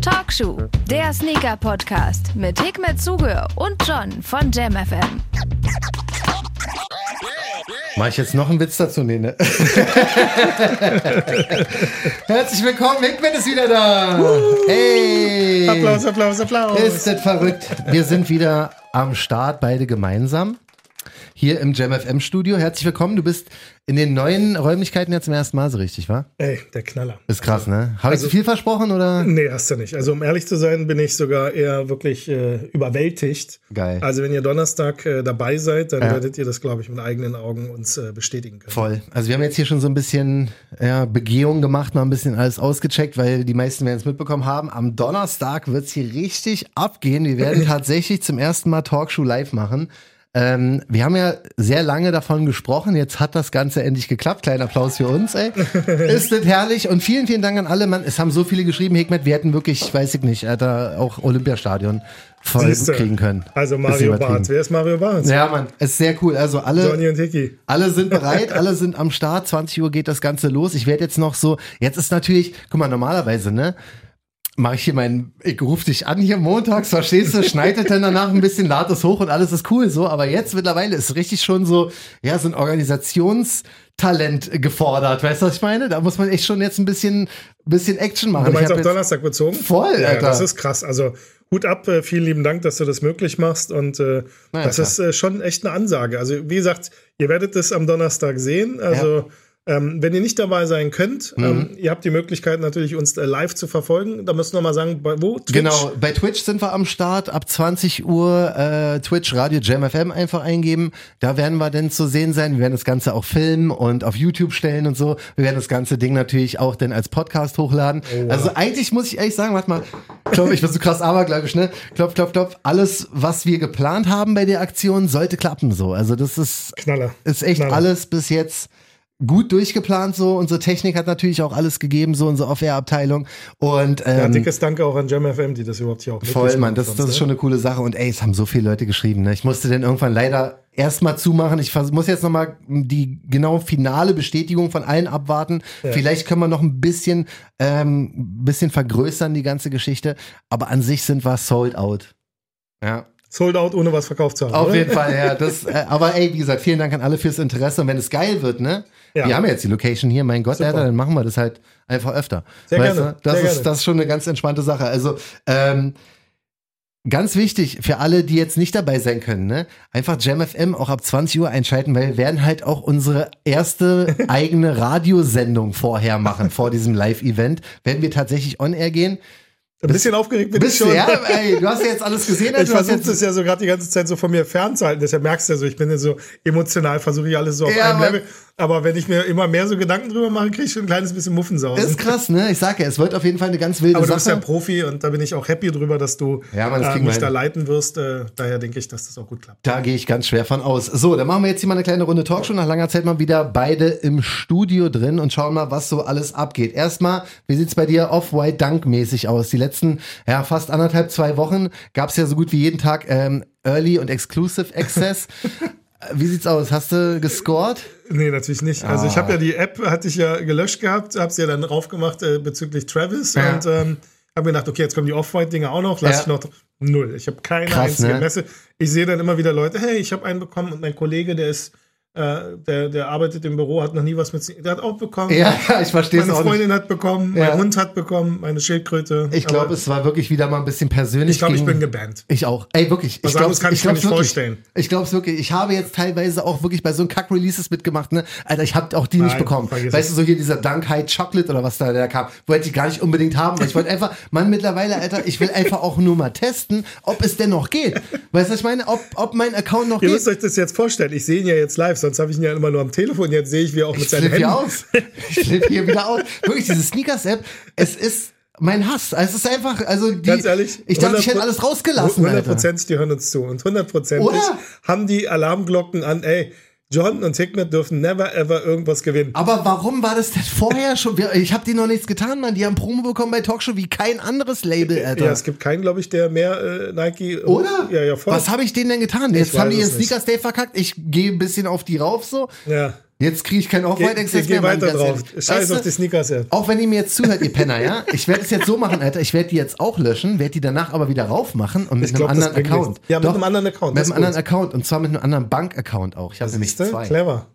Talkshow, der Sneaker-Podcast mit Hikmet Zuge und John von JamFM. Mach ich jetzt noch einen Witz dazu? Nee, ne? Herzlich willkommen, Hikmet ist wieder da. Hey. Applaus, Applaus, Applaus. Ist das verrückt? Wir sind wieder am Start, beide gemeinsam. Hier im JamFM Studio. Herzlich willkommen. Du bist in den neuen Räumlichkeiten jetzt zum ersten Mal so richtig, wa? Ey, der Knaller. Ist krass, ne? Habe ich Also- zu viel versprochen oder? Nee, hast du nicht. Also um ehrlich zu sein, bin ich sogar eher wirklich äh, überwältigt. Geil. Also wenn ihr Donnerstag äh, dabei seid, dann Ja. werdet ihr das, glaube ich, mit eigenen Augen uns äh, bestätigen können. Voll. Also wir haben jetzt hier schon so ein bisschen ja, Begehung gemacht, mal ein bisschen alles ausgecheckt, weil die meisten werden es mitbekommen haben. Am Donnerstag wird es hier richtig abgehen. Wir werden tatsächlich zum ersten Mal Talkshow live machen. Ähm, wir haben ja sehr lange davon gesprochen. Jetzt hat das Ganze endlich geklappt. Kleiner Applaus für uns, ey. Ist das herrlich. Und vielen, vielen Dank an alle. Mann, es haben so viele geschrieben, Hikmet, wir hätten wirklich, weiß ich nicht, Alter, auch Olympiastadion voll Siehste. kriegen können. Also Mario. Barth. Wer ist Mario Barth? Ja, Mann, ist sehr cool. Also alle. Johnny und Hickey. Alle sind bereit, alle sind am Start. 20 Uhr geht das Ganze los. Ich werde jetzt noch so, jetzt ist natürlich, guck mal, normalerweise, ne? Mache ich hier meinen, ich rufe dich an hier montags, verstehst du, schneidet dann danach ein bisschen, lad es hoch und alles ist cool so. Aber jetzt mittlerweile ist richtig schon so, ja, so ein Organisationstalent gefordert. Weißt du, was ich meine? Da muss man echt schon jetzt ein bisschen, bisschen Action machen. Du meinst auf Donnerstag bezogen? Voll, ja, Alter. Das ist krass. Also Hut ab, äh, vielen lieben Dank, dass du das möglich machst. Und äh, Na ja, das klar. ist äh, schon echt eine Ansage. Also wie gesagt, ihr werdet es am Donnerstag sehen. Also ähm, wenn ihr nicht dabei sein könnt, Mhm. ähm, ihr habt die Möglichkeit natürlich uns äh, live zu verfolgen. Da müssen wir mal sagen, bei wo? Twitch? Genau, bei Twitch sind wir am Start. Ab 20 Uhr äh, Twitch Radio Jam FM einfach eingeben. Da werden wir dann zu sehen sein. Wir werden das Ganze auch filmen und auf YouTube stellen und so. Wir werden das ganze Ding natürlich auch dann als Podcast hochladen. Also eigentlich muss ich ehrlich sagen, warte mal, klopf, ich bin so krass abergläubisch, ne? Klopf, klopf, klopf. Alles, was wir geplant haben bei der Aktion, sollte klappen so. Also das ist, Knaller. ist echt Knaller. alles bis jetzt gut durchgeplant so. Unsere Technik hat natürlich auch alles gegeben, so unsere Off-Air-Abteilung. Und Ja, ähm, dickes Danke auch an JamFM, die das überhaupt hier auch Voll, Mann, das, sonst, das ist ne? schon eine coole Sache. Und ey, es haben so viele Leute geschrieben. Ne? Ich musste dann irgendwann leider erstmal zumachen. Ich muss jetzt nochmal die genau finale Bestätigung von allen abwarten. Vielleicht können wir noch ein bisschen, ähm, bisschen vergrößern, die ganze Geschichte. Aber an sich sind wir sold out. Ja. Sold out, ohne was verkauft zu haben. Auf oder? jeden Fall, ja. Das, äh, aber ey, wie gesagt, vielen Dank an alle fürs Interesse. Und wenn es geil wird, ne? Ja. Wir haben ja jetzt die Location hier, mein Gott. Alter, dann machen wir das halt einfach öfter. Sehr weißt gerne, Du? Das, sehr ist, gerne. das ist schon eine ganz entspannte Sache. Also, ähm, Ganz wichtig für alle, die jetzt nicht dabei sein können, ne? Einfach JamFM auch ab 20 Uhr einschalten, weil wir werden halt auch unsere erste eigene Radiosendung vorher machen, vor diesem Live-Event. Werden wir tatsächlich on air gehen. Ein bisschen aufgeregt bin Bist ich schon. ja? Ey, du hast ja jetzt alles gesehen. Ich du hast versuche das ja so gerade die ganze Zeit so von mir fernzuhalten. Deshalb merkst du ja so, ich bin ja so emotional, versuche ich alles so auf Ja, einem Level. Aber wenn ich mir immer mehr so Gedanken drüber mache, kriege ich schon ein kleines bisschen Muffensausen. ist krass, ne? Ich sag ja, es wird auf jeden Fall eine ganz wilde aber du bist ja Sache. Profi und da bin ich auch happy drüber, dass du Ja, Mann, das äh, mich da leiten wirst. Äh, daher denke ich, dass das auch gut klappt. Da gehe ich ganz schwer von aus. So, dann machen wir jetzt hier mal eine kleine Runde Talkshow. Nach langer Zeit mal wieder beide im Studio drin und schauen mal, was so alles abgeht. Erstmal, wie sieht's bei dir Off-White Dunk-mäßig aus? Die letzten, ja, fast anderthalb, zwei Wochen gab's ja so gut wie jeden Tag ähm, Early und Exclusive Access. Äh, wie sieht's aus? Hast du gescored? Nee, natürlich nicht. Also Ah. ich habe ja die App, hatte ich ja gelöscht gehabt, habe sie ja dann raufgemacht äh, bezüglich Travis Ja. und ähm, habe mir gedacht, okay, jetzt kommen die Off-White-Dinger auch noch, lass Ja. ich noch null. Ich habe keine Krass, einzige ne? Messe. Ich sehe dann immer wieder Leute, hey, ich habe einen bekommen und mein Kollege, der ist, äh, der, der arbeitet im Büro, hat noch nie was mit, der hat auch bekommen. Ja, ich verstehe es Meine auch nicht. Freundin hat bekommen, Ja. mein Hund hat bekommen, meine Schildkröte. Ich glaube, es war wirklich wieder mal ein bisschen persönlich. ich, glaub, ich bin gebannt. Ich auch. Ey, wirklich. Was ich anderes kann ich mir nicht wirklich. vorstellen. Ich glaube es wirklich. Ich habe jetzt teilweise auch wirklich bei so einem Kack-Releases mitgemacht, ne? Alter, ich habe auch die nicht Nein, bekommen. vergiss Weißt es. du, so hier dieser Dunk High Chocolate oder was da der kam, wollte ich gar nicht unbedingt haben, weil ich wollte einfach, Mann, mittlerweile, Alter, ich will einfach auch nur mal testen, ob es denn noch geht. Weißt du, was ich meine? Ob, ob mein Account noch Ihr geht. müsst euch das jetzt vorstellen. Ich sehe ihn ja jetzt live, sonst habe ich ihn ja immer nur am Telefon. Jetzt sehe ich, wie er auch mit seinen Händen. hier aus. Ich flippe hier wieder aus. Wirklich, diese Sneakers-App, es ist mein Hass. Also es ist einfach, also die, Ganz ehrlich, ich dachte, ich 100% hätte alles rausgelassen. Alter. Hundertprozentig, die hören uns zu. Und hundertprozentig haben die Alarmglocken an, ey, John und Hickmet dürfen never ever irgendwas gewinnen. Aber warum war das denn vorher schon? Ich habe die noch nichts getan, Mann. Die haben Promo bekommen bei Talkshow wie kein anderes Label, Alter. Ja, es gibt keinen, glaube ich, der mehr äh, Nike. Oder? Ja, ja, voll. Was habe ich denen denn getan? Jetzt haben die ihren. Sneakers Day verkackt. Ich gehe ein bisschen auf die rauf so. ja. Jetzt kriege ich keinen Geh, Off-White geh, Access geh mehr. Mann, weiter drauf. Scheiß Weißt auf die Sneakers-App. Auch wenn ihr mir jetzt zuhört, ihr Penner, ja? Ich werde es jetzt so machen, Alter. Ich werde die jetzt auch löschen, werde die danach aber wieder raufmachen und mit Ich einem glaub, anderen Account. nichts. Ja, mit einem anderen Account, Mit einem ist anderen gut. Account. Und zwar mit einem anderen Bank-Account auch. Ich habe nämlich zwei. Clever.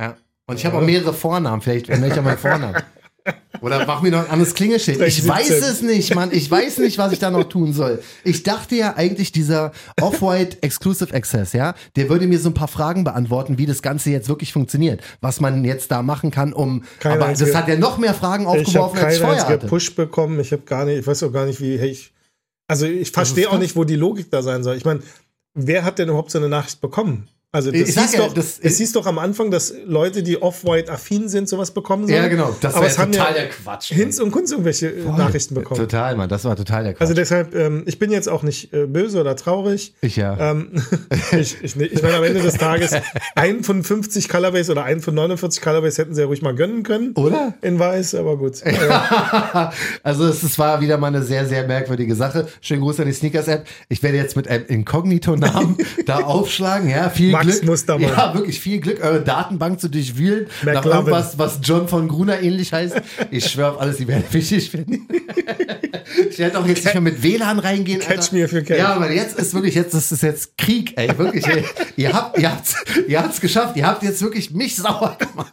Ja. Und ich habe auch mehrere Vornamen. Vielleicht ändere ich auch meinen Vornamen. Oder mach mir noch ein anderes Klingelschild. Ich 17. weiß es nicht, Mann. Ich weiß nicht, was ich da noch tun soll. Ich dachte ja eigentlich, dieser Off-White Exclusive Access, ja, der würde mir so ein paar Fragen beantworten, wie das Ganze jetzt wirklich funktioniert. Was man jetzt da machen kann, um. Keine aber einzige- das hat ja noch mehr Fragen Ich habe aufgeworfen, als ich keinen vorher einzigen hatte. Push bekommen. Ich habe gar nicht, ich weiß auch gar nicht, wie, hey, ich, also ich verstehe auch nicht, wo die Logik da sein soll. Ich meine, wer hat denn überhaupt so eine Nachricht bekommen? Also das hieß ja, doch, das- es hieß doch am Anfang, dass Leute, die off-white affin sind, sowas bekommen sollen. Ja, genau. Das war ja total ja der Quatsch. Hinz und Kunz irgendwelche äh, Nachrichten bekommen. Total, Mann. Das war total der Quatsch. Also deshalb, ähm, ich bin jetzt auch nicht äh, böse oder traurig. ich ja. Ähm, ich, ich, ich meine, am Ende des Tages, einen von 50 Colorways oder einen von 49 Colorways hätten sie ja ruhig mal gönnen können. Oder? In weiß, aber gut. also es, es war wieder mal eine sehr, sehr merkwürdige Sache. Schönen Gruß an die Sneakers-App. Ich werde jetzt mit einem Inkognito-Namen da aufschlagen. Ja, viel Max Glück. Ja, wirklich viel Glück, eure Datenbank zu durchwühlen. Nach McLovin. irgendwas, was John von Gruner ähnlich heißt. Ich schwöre auf alles, die werden wichtig finden. ich werde auch jetzt nicht mehr mit WLAN reingehen. Catch Alter. me if you can. Ja, aber jetzt ist wirklich, jetzt das ist jetzt Krieg, ey, wirklich. Ey. Ihr habt, ihr habt's, ihr habt's geschafft. Ihr habt jetzt wirklich mich sauer gemacht.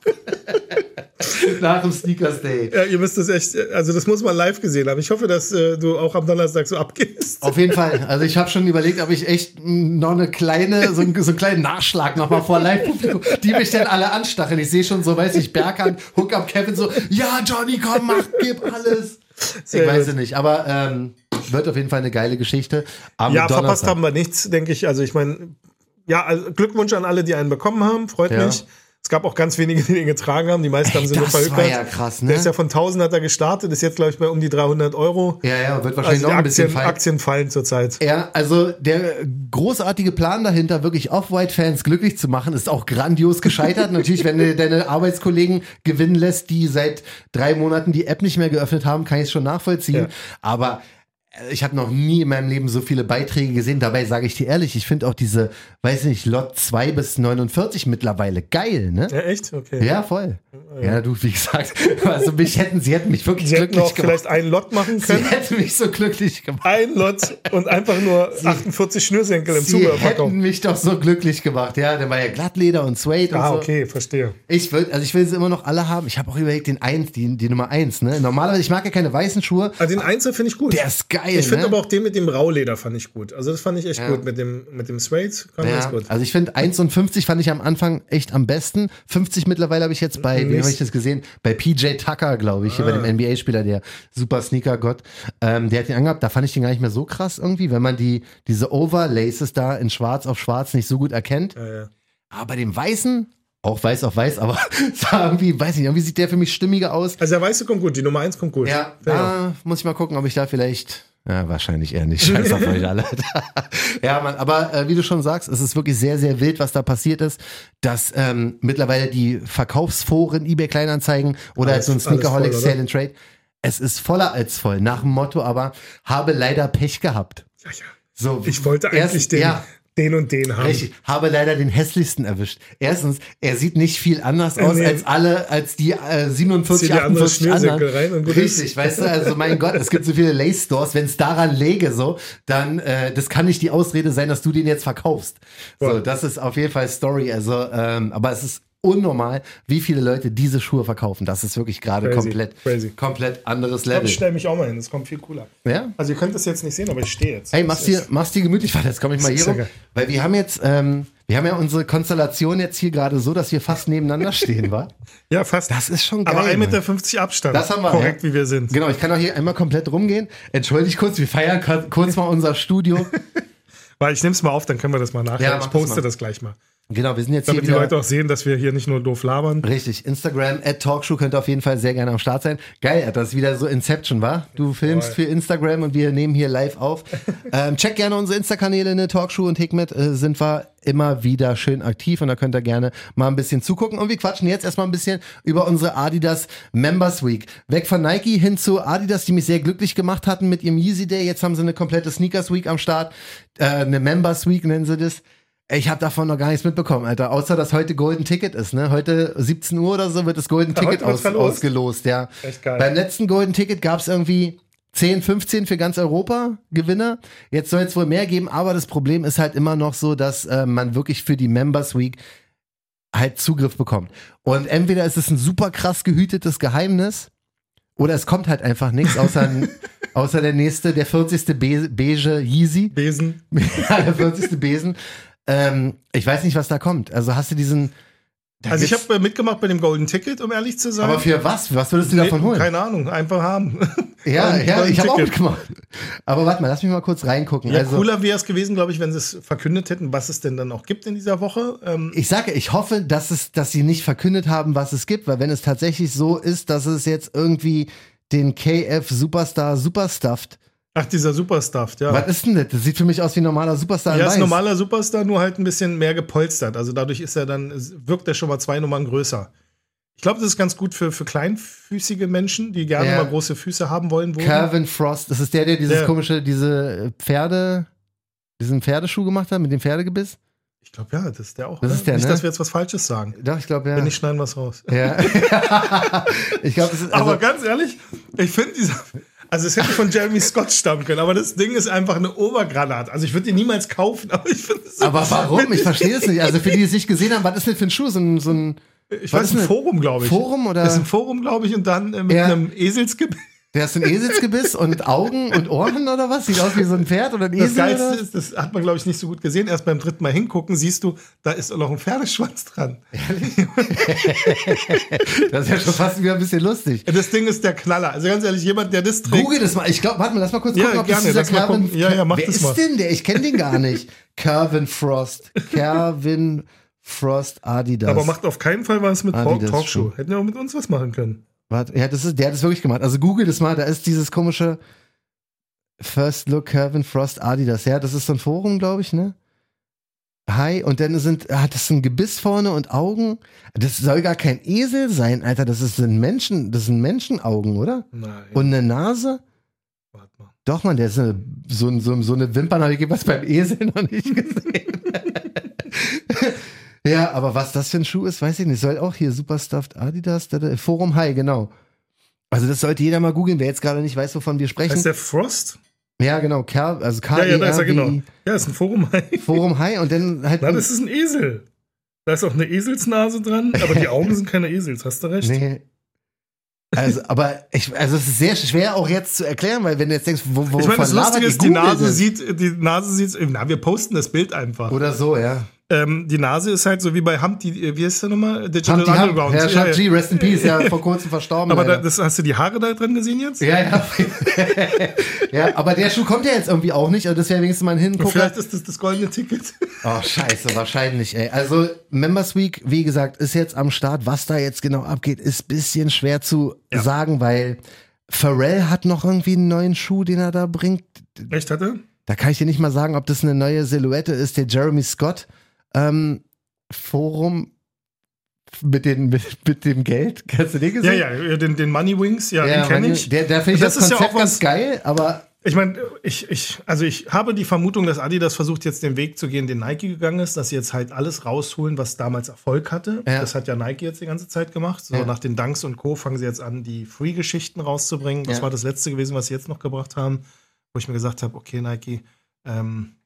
Nach dem Sneakers Day. Ja, ihr müsst das echt, also das muss man live gesehen haben. Ich hoffe, dass äh, du auch am Donnerstag so abgehst. Auf jeden Fall. Also ich habe schon überlegt, ob ich echt noch eine kleine, so, einen- so einen kleinen Nachschlag nochmal vor Live-Publikum, die mich dann alle anstacheln. Ich sehe schon so, weiß ich, Berghand, Hook up Kevin so, ja, Johnny, komm, mach, gib alles. Sehr ich weiß gut. es nicht, aber ähm, wird auf jeden Fall eine geile Geschichte. Am Ja, verpasst Donnerstag. haben wir nichts, denke ich. Also ich meine, ja, also Glückwunsch an alle, die einen bekommen haben. Freut Ja. mich. Es gab auch ganz wenige, die den getragen haben. Die meisten Ey, haben sie nur das war verhökert. ja krass, ne? Der ist ja von 1000 hat er gestartet, ist jetzt, glaube ich, bei um die 300 Euro. Ja, ja, wird wahrscheinlich Also noch ein bisschen Aktien, fallen. Aktien fallen zurzeit. Ja, also der großartige Plan dahinter, wirklich Off-White-Fans glücklich zu machen, ist auch grandios gescheitert. Natürlich, wenn du deine Arbeitskollegen gewinnen lässt, die seit drei Monaten die App nicht mehr geöffnet haben, kann ich es schon nachvollziehen. Ja. Aber ich habe noch nie in meinem Leben so viele Beiträge gesehen. Dabei sage ich dir ehrlich, ich finde auch diese, weiß nicht, Lot 2 bis 49 mittlerweile geil, ne? Ja, echt? Okay. Ja, voll. Ja, du, wie gesagt, also mich hätten, sie hätten mich wirklich Sie hätten glücklich auch gemacht. vielleicht einen Lot machen Sie können. hätten mich so glücklich gemacht. Ein Lot und einfach nur 48 Schnürsenkel im Sie Zubehör verkaufen. hätten mich doch so glücklich gemacht. Ja, der war ja Glattleder und Suede und Ah, so. okay, verstehe. Ich will, also ich will sie immer noch alle haben. Ich habe auch überlegt, den eins, die, die Nummer eins, ne? Normalerweise, ich mag ja keine weißen Schuhe. Also den Einzel finde ich gut. Der ist geil, Ich finde ne? aber auch den mit dem Rauleder fand ich gut. Also das fand ich echt gut. Mit dem, mit dem Suede Ja, gut. also ich finde 1 und 50 fand ich am Anfang echt am besten. 50 mittlerweile habe ich jetzt bei, wie Mist. habe ich das gesehen? Bei PJ Tucker, glaube ich, hier bei Ah. dem NBA-Spieler, der super Sneaker-Gott. Ähm, der hat den angehabt, da fand ich den gar nicht mehr so krass irgendwie, wenn man die, diese Overlaces da in schwarz auf schwarz nicht so gut erkennt. Ja, ja. Aber bei dem Weißen, auch weiß auf weiß, aber irgendwie, weiß nicht, irgendwie sieht der für mich stimmiger aus. Also der Weiße kommt gut, die Nummer 1 kommt gut. Ja, Ja. da muss ich mal gucken, ob ich da vielleicht. Ja, wahrscheinlich eher nicht. Scheiß auf euch alle. ja, Mann, aber äh, wie du schon sagst, es ist wirklich sehr, sehr wild, was da passiert ist, dass ähm, mittlerweile die Verkaufsforen, eBay Kleinanzeigen oder Alles- so ein voll, Sneakerholic? Sale and Trade, es ist voller als voll. Nach dem Motto aber, habe leider Pech gehabt. Ja, ja. So, Ich wollte eigentlich erst- den, Ja, den und den haben. Richtig, habe leider den hässlichsten erwischt. Erstens, er sieht nicht viel anders aus Nee. als alle, als die äh, 47, Zieh dir andere 48 Schnürsenkel anderen. rein und gut Richtig, ist. weißt du, also mein Gott, es gibt so viele Lace Stores, wenn es daran läge so, dann äh, das kann nicht die Ausrede sein, dass du den jetzt verkaufst. So, das ist auf jeden Fall Story, also ähm, aber es ist unnormal, wie viele Leute diese Schuhe verkaufen. Das ist wirklich gerade komplett crazy. komplett anderes Level. ich stelle mich auch mal hin, das kommt viel cooler. Ja? Also ihr könnt das jetzt nicht sehen, aber ich stehe jetzt. Ey, Das mach's dir, mach's dir gemütlich, warte, jetzt komme ich mal Das hier rum. Weil wir haben jetzt, ähm, wir haben ja unsere Konstellation jetzt hier gerade so, dass wir fast nebeneinander stehen, wa? Ja, fast. Das ist schon geil. aber 1,50 Mann. Meter Abstand. Das haben wir. Korrekt, ja. wie wir sind. Genau, ich kann auch hier einmal komplett rumgehen. Entschuldigt kurz, wir feiern kur- kurz mal unser Studio. Weil ich nehme es mal auf, dann können wir das mal nachher. Ja, ich das poste mal. das gleich mal. Genau, wir sind jetzt Damit die hier wieder. Leute auch sehen, dass wir hier nicht nur doof labern. Richtig, Instagram, at Talkshow könnt ihr auf jeden Fall sehr gerne am Start sein. Geil, das ist wieder so Inception, war? Du filmst für Instagram und wir nehmen hier live auf. ähm, check gerne unsere Insta-Kanäle, ne, Talkshow und Hikmet, äh, sind wir immer wieder schön aktiv und da könnt ihr gerne mal ein bisschen zugucken. Und wir quatschen jetzt erstmal ein bisschen über unsere Adidas Members Week. Weg von Nike hin zu Adidas, die mich sehr glücklich gemacht hatten mit ihrem Yeezy Day. Jetzt haben sie eine komplette Sneakers Week am Start, äh, eine Members Week nennen sie das. Ich habe davon noch gar nichts mitbekommen, Alter. Außer, dass heute Golden Ticket ist, ne? Heute 17 Uhr oder so wird das Golden Ja, Ticket aus, ausgelost, ja. Echt geil. Beim letzten Golden Ticket gab es irgendwie 10, 15 für ganz Europa Gewinner. Jetzt soll es wohl mehr geben, aber das Problem ist halt immer noch so, dass äh, man wirklich für die Members Week halt Zugriff bekommt. Und entweder ist es ein super krass gehütetes Geheimnis oder es kommt halt einfach nichts außer, außer der nächste, der 40. Be beige Yeezy. Besen. Ja, der 40. Besen. Ähm, ich weiß nicht, was da kommt. Also hast du diesen. Also ich habe mitgemacht bei dem Golden Ticket, um ehrlich zu sein. aber für was? Was würdest du davon Nee, holen? Keine Ahnung, einfach haben. Ja, ja, ich habe auch mitgemacht. Aber warte mal, lass mich mal kurz reingucken. Ja, also, cooler wäre es gewesen, glaube ich, wenn sie es verkündet hätten, was es denn dann auch gibt in dieser Woche. Ähm, ich sage, ich hoffe, dass es, dass sie nicht verkündet haben, was es gibt, weil wenn es tatsächlich so ist, dass es jetzt irgendwie den KF Superstar Superstuffed. Ach, dieser Superstuff, ja. Was ist denn das? Das sieht für mich aus wie ein normaler Superstar. Ja, ist ein normaler Superstar, nur halt ein bisschen mehr gepolstert. Also dadurch ist er dann, wirkt er schon mal zwei Nummern größer. Ich glaube, das ist ganz gut für, für kleinfüßige Menschen, die gerne Ja. mal große Füße haben wollen. Calvin Frost. Das ist der, der dieses Der- komische, diese Pferde, diesen Pferdeschuh gemacht hat mit dem Pferdegebiss. Ich glaube, ja, das ist der auch. Das ist der, Nicht, ne? dass wir jetzt was Falsches sagen. Doch, ich glaube, ja. Wenn nicht, schneiden wir es raus. ja. ich glaube, das ist. Also, aber ganz ehrlich, ich finde dieser. Also es hätte von Jeremy Scott stammen können, aber das Ding ist einfach eine Obergranat. Also ich würde ihn niemals kaufen, aber ich finde es so aber warum? Ich verstehe es nicht. Also für die, die es nicht gesehen haben, was ist denn für ein Schuh? So ein, so ein Ich weiß, ein Forum, glaube ich. Forum oder? Das ist ein Forum, glaube ich, und dann äh, mit Ja. einem Eselsgebiss. Der ist ein Eselsgebiss und Augen und Ohren oder was? Sieht aus wie so ein Pferd oder ein Das Esel Geilste oder? was? ist, das hat man, glaube ich, nicht so gut gesehen. Erst beim dritten Mal hingucken siehst du, da ist noch ein Pferdeschwanz dran. Das ist ja schon fast wieder ein bisschen lustig. Das Ding ist der Knaller. Also ganz ehrlich, jemand, der das trägt. Google das mal. Ich glaube, warte mal, lass mal kurz Ja, gucken, ob gerne, das dieser Calvin. Ja, ja, mach Wer das ist mal. denn der? Ich kenne den gar nicht. Calvin Frost. Calvin Frost Adidas. Aber macht auf keinen Fall was mit Ah, Talk die das Talkshow. Hätten ja auch mit uns was machen können. Warte, ja, das ist, der hat das wirklich gemacht. Also google das mal, da ist dieses komische First Look Calvin Frost Adidas. Ja, das ist so ein Forum, glaube ich, ne? Hi, und dann sind, hat das ein Gebiss vorne und Augen. Das soll gar kein Esel sein, Alter. Das ist ein Menschen, das sind Menschenaugen, oder? Nein. Und eine Nase? warte mal. Doch, man, der ist eine, so, so, so eine Wimpern habe ich jeweils beim Esel noch nicht gesehen. Ja, aber was das für ein Schuh ist, weiß ich nicht. Soll auch hier Superstuffed Adidas, da, da, Forum High, genau. Also das sollte jeder mal googeln, wer jetzt gerade nicht weiß, wovon wir sprechen. Heißt der Frost? ja, genau, Kerl, also K Ja, ja, da ist er E genau. Ja, ist ein Forum. Forum High und dann halt Na, das ist ein Esel. Da ist auch eine Eselsnase dran, aber die Augen sind keine Esels, hast du recht? nee. Also, aber ich, also es ist sehr schwer auch jetzt zu erklären, weil wenn du jetzt denkst, wo, wo Ich meine, das Lustige ist, die Nase sieht sieht, die Nase sieht, na, wir posten das Bild einfach. oder so, ja. Ähm, die Nase ist halt so wie bei Humpty, wie heißt der nochmal? Digital Humpty Hump, Underground. Herr Ja. G, Rest in Peace, ja, vor kurzem verstorben. Aber da, das, hast du die Haare da drin gesehen jetzt? Ja, ja. ja, aber der Schuh kommt ja jetzt irgendwie auch nicht, also das wäre wenigstens mal ein Hingucker. Vielleicht ist das das goldene Ticket. Oh, scheiße, wahrscheinlich, ey. Also, Members Week, wie gesagt, ist jetzt am Start. Was da jetzt genau abgeht, ist ein bisschen schwer zu Ja. sagen, weil Pharrell hat noch irgendwie einen neuen Schuh, den er da bringt. Echt hatte? Da kann ich dir nicht mal sagen, ob das eine neue Silhouette ist. Der Jeremy Scott ähm, Forum mit, den, mit, mit dem Geld. Kannst du den Ja, gesehen? ja, den, den Money Wings, ja, Ja, den kenne ich. Der, der finde ich das, Das ist ja Konzept auch ganz geil, aber Ich meine, ich, ich, also ich habe die Vermutung, dass Adidas versucht, jetzt den Weg zu gehen, den Nike gegangen ist, dass sie jetzt halt alles rausholen, was damals Erfolg hatte. Ja. Das hat ja Nike jetzt die ganze Zeit gemacht. So Ja. nach den Dunks und Co. fangen sie jetzt an, die Free-Geschichten rauszubringen. Das Ja. war das letzte gewesen, was sie jetzt noch gebracht haben, wo ich mir gesagt habe, okay, Nike, ähm,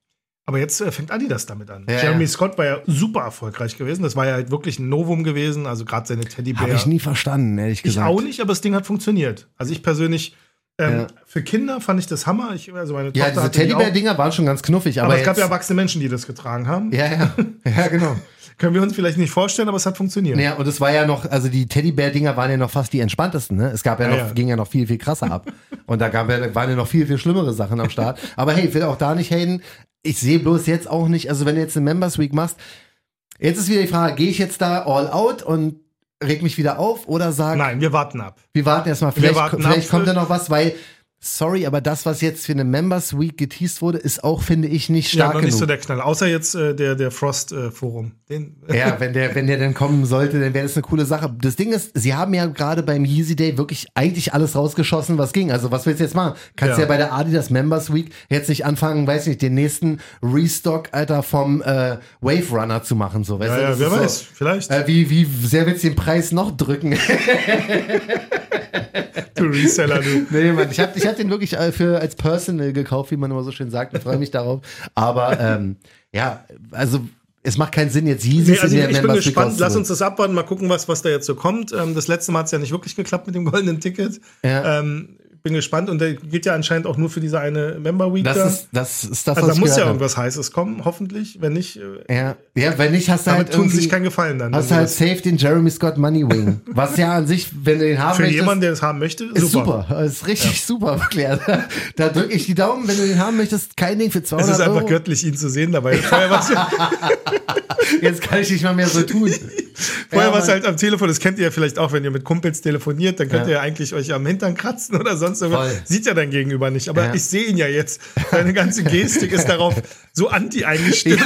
aber jetzt äh, fängt Adidas damit an. Ja, Jeremy ja. Scott war ja super erfolgreich gewesen. Das war ja halt wirklich ein Novum gewesen. Also gerade seine Teddybär. habe ich nie verstanden, ehrlich Ich gesagt. auch nicht, aber das Ding hat funktioniert. Also ich persönlich, ähm, Ja. für Kinder fand ich das Hammer. Ich, also meine Ja, Tochter diese. Teddybär-Dinger waren schon ganz knuffig, aber, Aber, es gab ja erwachsene Menschen, die das getragen haben. ja, ja, ja, genau. Können wir uns vielleicht nicht vorstellen, aber es hat funktioniert. Ja, und es war ja noch, also die Teddybär-Dinger waren ja noch fast die entspanntesten, ne? Es gab ja Ja, noch, ja. ging ja noch viel, viel krasser ab. und da gab waren ja noch viel, viel schlimmere Sachen am Start. Aber hey, ich will auch da nicht haten. Ich sehe bloß jetzt auch nicht, also wenn du jetzt eine Members Week machst, jetzt ist wieder die Frage, gehe ich jetzt da all out und reg mich wieder auf oder sag, Nein, wir warten ab. wir warten erstmal, vielleicht, warten vielleicht ab. kommt da noch was, weil sorry, aber das, was jetzt für eine Members Week geteased wurde, ist auch, finde ich, nicht Ja, stark noch nicht genug. so der Knall. Außer jetzt äh, der, der Frost-Forum. Den ja, wenn der, wenn der dann kommen sollte, dann wäre das eine coole Sache. Das Ding ist, sie haben ja gerade beim Yeezy Day wirklich eigentlich alles rausgeschossen, was ging. Also was willst du jetzt machen? Kannst ja, Ja. bei der Adidas Members Week jetzt nicht anfangen, weiß nicht, den nächsten Restock, Alter, vom äh, Wave Runner zu machen, so. Weißt ja, du, ja, wer so- weiß, vielleicht. Äh, wie, wie sehr willst du den Preis noch drücken? du Reseller, du. nee, Mann, ich habe ich hab den wirklich äh, für als Personal gekauft, wie man immer so schön sagt. Ich freue mich darauf. Aber ähm, ja, also es macht keinen Sinn, jetzt Yeezys Nee, also in ich, der ich bin gespannt. Lass uns das abwarten, mal gucken, was, was da jetzt so kommt. Ähm, das letzte Mal hat es ja nicht wirklich geklappt mit dem goldenen Ticket. Ja. Ähm, bin gespannt und der geht ja anscheinend auch nur für diese eine Member Week Das da. ist, das ist das, also was da muss ja irgendwas Heißes kommen, hoffentlich. Wenn nicht, äh, Ja, ja, wenn nicht, hast du damit halt tun sie sich keinen Gefallen dann. hast du halt safe den Jeremy Scott Money Wing. Was ja an sich, wenn du den haben für möchtest, jemanden, der es haben möchte, ist super. Ist richtig super, wirklich. Da, da drücke ich die Daumen, wenn du den haben möchtest, kein Ding für Es 200 ist einfach Euro. göttlich, ihn zu sehen dabei. Es ja, Jetzt kann ich nicht mal mehr so tun. vorher Ja, war's Mann. halt am Telefon, das kennt ihr ja vielleicht auch, wenn ihr mit Kumpels telefoniert, dann könnt Ja. ihr eigentlich euch am Hintern kratzen oder sonst irgendwas. Voll. Sieht ja dein Gegenüber nicht. Aber Ja. ich sehe ihn ja jetzt. Deine ganze Gestik ist darauf so anti eingestimmt.